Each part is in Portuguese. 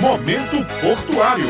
Momento Portuário.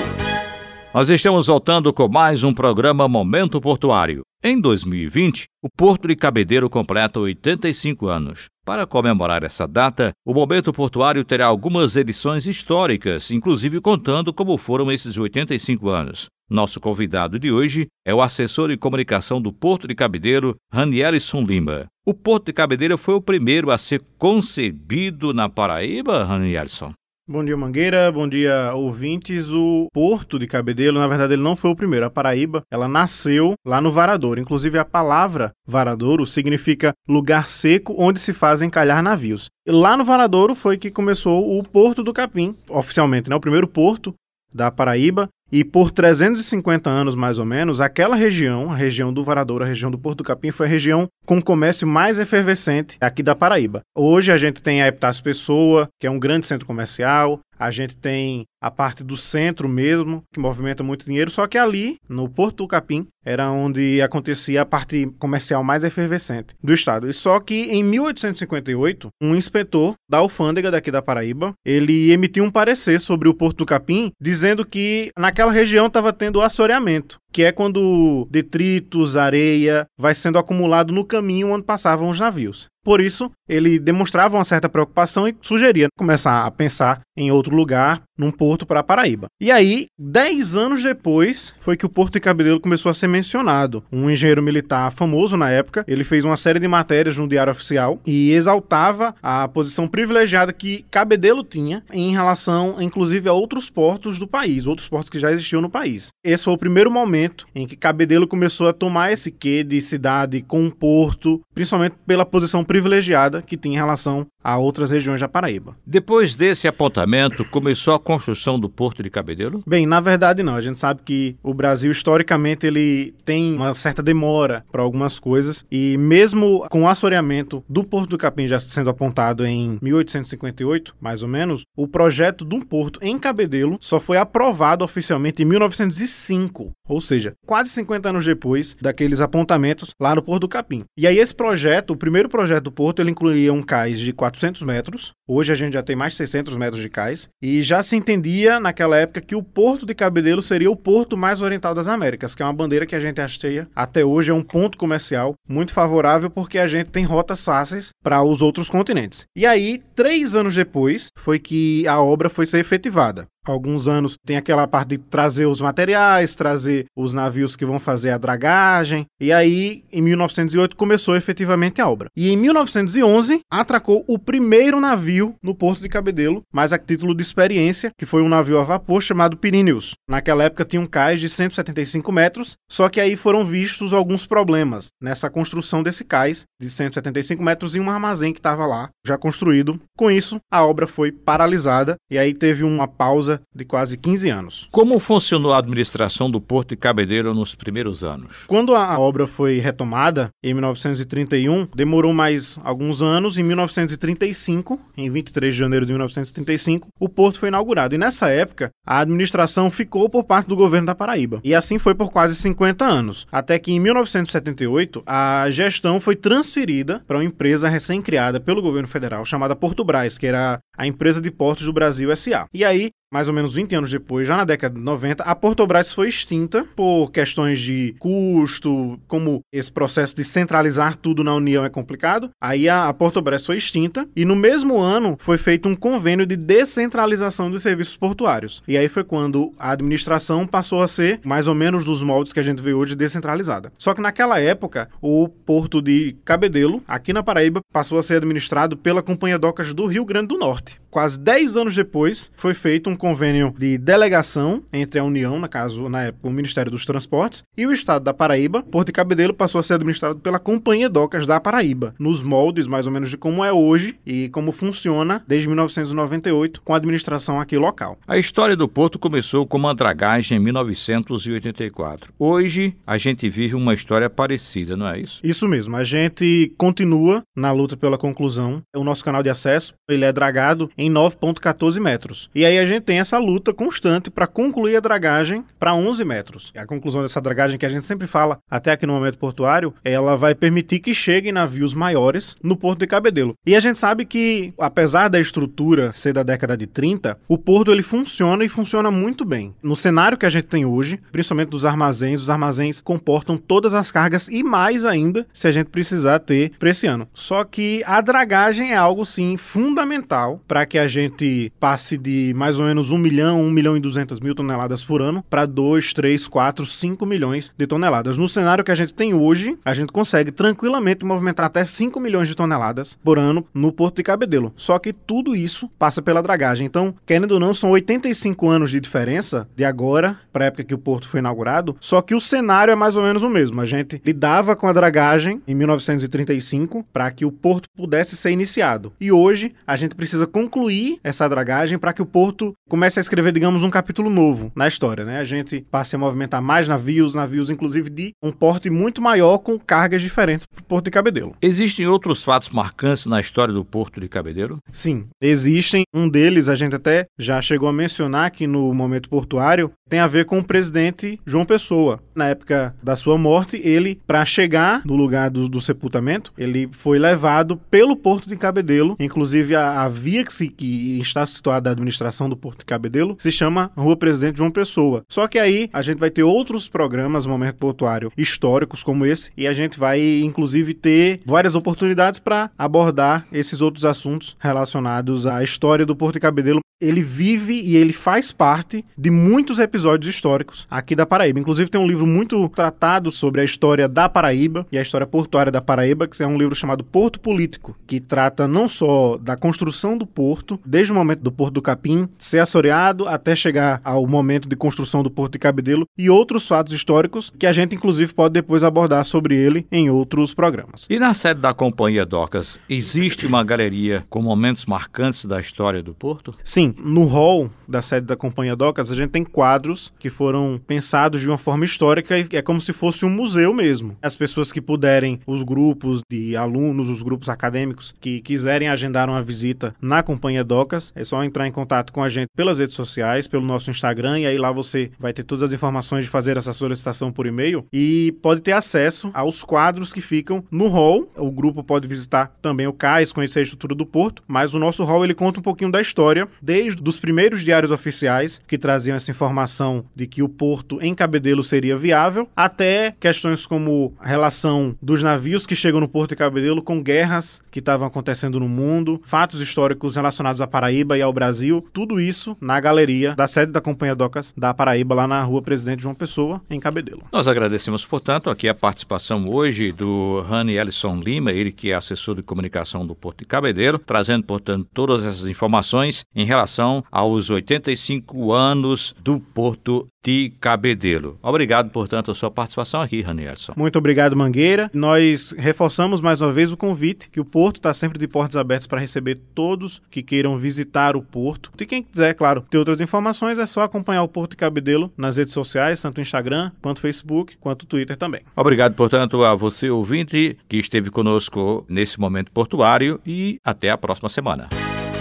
Nós estamos voltando com mais um programa Momento Portuário. Em 2020, o Porto de Cabedeiro completa 85 anos. Para comemorar essa data, o Momento Portuário terá algumas edições históricas, inclusive contando como foram esses 85 anos. Nosso convidado de hoje é o assessor de comunicação do Porto de Cabedeiro, Ranielson Lima. O Porto de Cabedeiro foi o primeiro a ser concebido na Paraíba, Ranielson? Bom dia, Mangueira. Bom dia, ouvintes. O Porto de Cabedelo, na verdade, ele não foi o primeiro. A Paraíba, ela nasceu lá no Varadouro. Inclusive, a palavra Varadouro significa lugar seco onde se fazem calhar navios. Lá no Varadouro foi que começou o Porto do Capim, oficialmente, né? O primeiro porto da Paraíba. E por 350 anos, mais ou menos, aquela região, a região do Varadouro, a região do Porto do Capim, foi a região com o comércio mais efervescente aqui da Paraíba. Hoje a gente tem a Epitácio Pessoa, que é um grande centro comercial, a gente tem a parte do centro mesmo, que movimenta muito dinheiro, só que ali, no Porto do Capim, era onde acontecia a parte comercial mais efervescente do estado. E só que em 1858, um inspetor da alfândega daqui da Paraíba, ele emitiu um parecer sobre o Porto do Capim, dizendo que naquela região estava tendo assoreamento, que é quando detritos, areia vai sendo acumulado no caminho onde passavam os navios. Por isso, ele demonstrava uma certa preocupação e sugeria começar a pensar em outro lugar, num porto para Paraíba. E aí, dez anos depois, foi que o Porto de Cabedelo começou a ser mencionado. Um engenheiro militar famoso na época, ele fez uma série de matérias no Diário Oficial e exaltava a posição privilegiada que Cabedelo tinha em relação, inclusive, a outros portos do país, outros portos que já existiam no país. Esse foi o primeiro momento em que Cabedelo começou a tomar esse quê de cidade com um porto, principalmente pela posição privilegiada que tem em relação a outras regiões da Paraíba. Depois desse apontamento, começou a construção do Porto de Cabedelo? Bem, na verdade não. A gente sabe que o Brasil, historicamente, ele tem uma certa demora para algumas coisas e mesmo com o assoreamento do Porto do Capim já sendo apontado em 1858, mais ou menos, o projeto de um porto em Cabedelo só foi aprovado oficialmente em 1905, ou seja, quase 50 anos depois daqueles apontamentos lá no Porto do Capim. E aí esse projeto, o primeiro projeto do porto, ele incluía um cais de 400 metros. Hoje a gente já tem mais de 600 metros de cais. E já se entendia naquela época que o porto de Cabedelo seria o porto mais oriental das Américas, que é uma bandeira que a gente hasteia até hoje. É um ponto comercial muito favorável porque a gente tem rotas fáceis para os outros continentes. E aí, três anos depois, foi que a obra foi ser efetivada alguns anos tem aquela parte de trazer os materiais, trazer os navios que vão fazer a dragagem. E aí, em 1908, começou efetivamente a obra. E em 1911, atracou o primeiro navio no Porto de Cabedelo, mas a título de experiência, que foi um navio a vapor chamado Pirineus. Naquela época tinha um cais de 175 metros, só que aí foram vistos alguns problemas nessa construção desse cais de 175 metros e um armazém que estava lá, já construído. Com isso, a obra foi paralisada e aí teve uma pausa de quase 15 anos. Como funcionou a administração do Porto de Cabedeiro nos primeiros anos? Quando a obra foi retomada, em 1931, demorou mais alguns anos. Em 1935, em 23 de janeiro de 1935, o porto foi inaugurado. E nessa época, a administração ficou por parte do governo da Paraíba. E assim foi por quase 50 anos. Até que em 1978, a gestão foi transferida para uma empresa recém-criada pelo governo federal chamada Porto Brás, que era a empresa de portos do Brasil SA. E aí, mais ou menos 20 anos depois, já na década de 90, a Portobras foi extinta por questões de custo, como esse processo de centralizar tudo na União é complicado. Aí a, Portobras foi extinta e no mesmo ano foi feito um convênio de descentralização dos serviços portuários. E aí foi quando a administração passou a ser mais ou menos dos moldes que a gente vê hoje descentralizada. Só que naquela época, o porto de Cabedelo, aqui na Paraíba, passou a ser administrado pela Companhia Docas do Rio Grande do Norte. Quase 10 anos depois, foi feito um convênio de delegação entre a União, no caso, na época, o Ministério dos Transportes, e o Estado da Paraíba. Porto de Cabedelo passou a ser administrado pela Companhia Docas da Paraíba, nos moldes mais ou menos de como é hoje e como funciona desde 1998 com a administração aqui local. A história do porto começou com uma dragagem em 1984. Hoje, a gente vive uma história parecida, não é isso? Isso mesmo. A gente continua na luta pela conclusão. O nosso canal de acesso, ele é dragado em em 9,14 metros. E aí a gente tem essa luta constante para concluir a dragagem para 11 metros. A conclusão dessa dragagem que a gente sempre fala, até aqui no momento portuário, ela vai permitir que cheguem navios maiores no porto de Cabedelo. E a gente sabe que, apesar da estrutura ser da década de 30, o porto ele funciona e funciona muito bem. No cenário que a gente tem hoje, principalmente dos armazéns, os armazéns comportam todas as cargas e mais ainda se a gente precisar ter para esse ano. Só que a dragagem é algo sim fundamental para que a gente passe de mais ou menos 1 milhão, 1 milhão e 200 mil toneladas por ano para 2, 3, 4, 5 milhões de toneladas. No cenário que a gente tem hoje, a gente consegue tranquilamente movimentar até 5 milhões de toneladas por ano no Porto de Cabedelo. Só que tudo isso passa pela dragagem. Então, querendo ou não, são 85 anos de diferença de agora para a época que o porto foi inaugurado, só que o cenário é mais ou menos o mesmo. A gente lidava com a dragagem em 1935 para que o porto pudesse ser iniciado. E hoje a gente precisa concluir essa dragagem para que o porto comece a escrever, digamos, um capítulo novo na história, né? A gente passe a movimentar mais navios, navios inclusive de um porte muito maior com cargas diferentes para o porto de Cabedelo. Existem outros fatos marcantes na história do porto de Cabedelo? Sim, existem. Um deles a gente até já chegou a mencionar aqui no momento portuário, tem a ver com o presidente João Pessoa. Na época da sua morte, ele, para chegar no lugar do, do, sepultamento, ele foi levado pelo Porto de Cabedelo. Inclusive, a, a via que, se, que, está situada a administração do Porto de Cabedelo se chama Rua Presidente João Pessoa. Só que aí a gente vai ter outros programas momento portuário históricos como esse, e a gente vai, inclusive, ter várias oportunidades para abordar esses outros assuntos relacionados à história do Porto de Cabedelo. Ele vive e ele faz parte de muitos episódios históricos aqui da Paraíba. Inclusive tem um livro muito tratado sobre a história da Paraíba e a história portuária da Paraíba, que é um livro chamado Porto Político, que trata não só da construção do porto, desde o momento do Porto do Capim ser assoreado até chegar ao momento de construção do Porto de Cabedelo e outros fatos históricos que a gente inclusive pode depois abordar sobre ele em outros programas. E na sede da Companhia Docas, existe uma galeria com momentos marcantes da história do porto? Sim, no hall da sede da Companhia Docas a gente tem quadros que foram pensados de uma forma histórica e é como se fosse um museu mesmo. As pessoas que puderem, os grupos de alunos, os grupos acadêmicos que quiserem agendar uma visita na Companhia Docas, é só entrar em contato com a gente pelas redes sociais, pelo nosso Instagram, e aí lá você vai ter todas as informações de fazer essa solicitação por e-mail e pode ter acesso aos quadros que ficam no hall. O grupo pode visitar também o cais, conhecer a estrutura do porto, mas o nosso hall ele conta um pouquinho da história, desde os primeiros diários oficiais que traziam essa informação de que o porto em Cabedelo seria viável, até questões como a relação dos navios que chegam no porto de Cabedelo com guerras que estavam acontecendo no mundo, fatos históricos relacionados à Paraíba e ao Brasil, tudo isso na galeria da sede da Companhia Docas da Paraíba, lá na rua Presidente João Pessoa, em Cabedelo. Nós agradecemos, portanto, aqui a participação hoje do Rani Ellison Lima, ele que é assessor de comunicação do Porto de Cabedelo, trazendo, portanto, todas essas informações em relação aos 85 anos do Porto de Cabedelo. Obrigado, portanto, a sua participação aqui, Ranierson. Muito obrigado, Mangueira. Nós reforçamos mais uma vez o convite que o Porto está sempre de portas abertas para receber todos que queiram visitar o Porto. E quem quiser, claro, ter outras informações, é só acompanhar o Porto de Cabedelo nas redes sociais, tanto Instagram, quanto Facebook, quanto Twitter também. Obrigado, portanto, a você, ouvinte, que esteve conosco nesse momento portuário e até a próxima semana.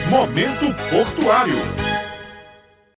Momento Portuário.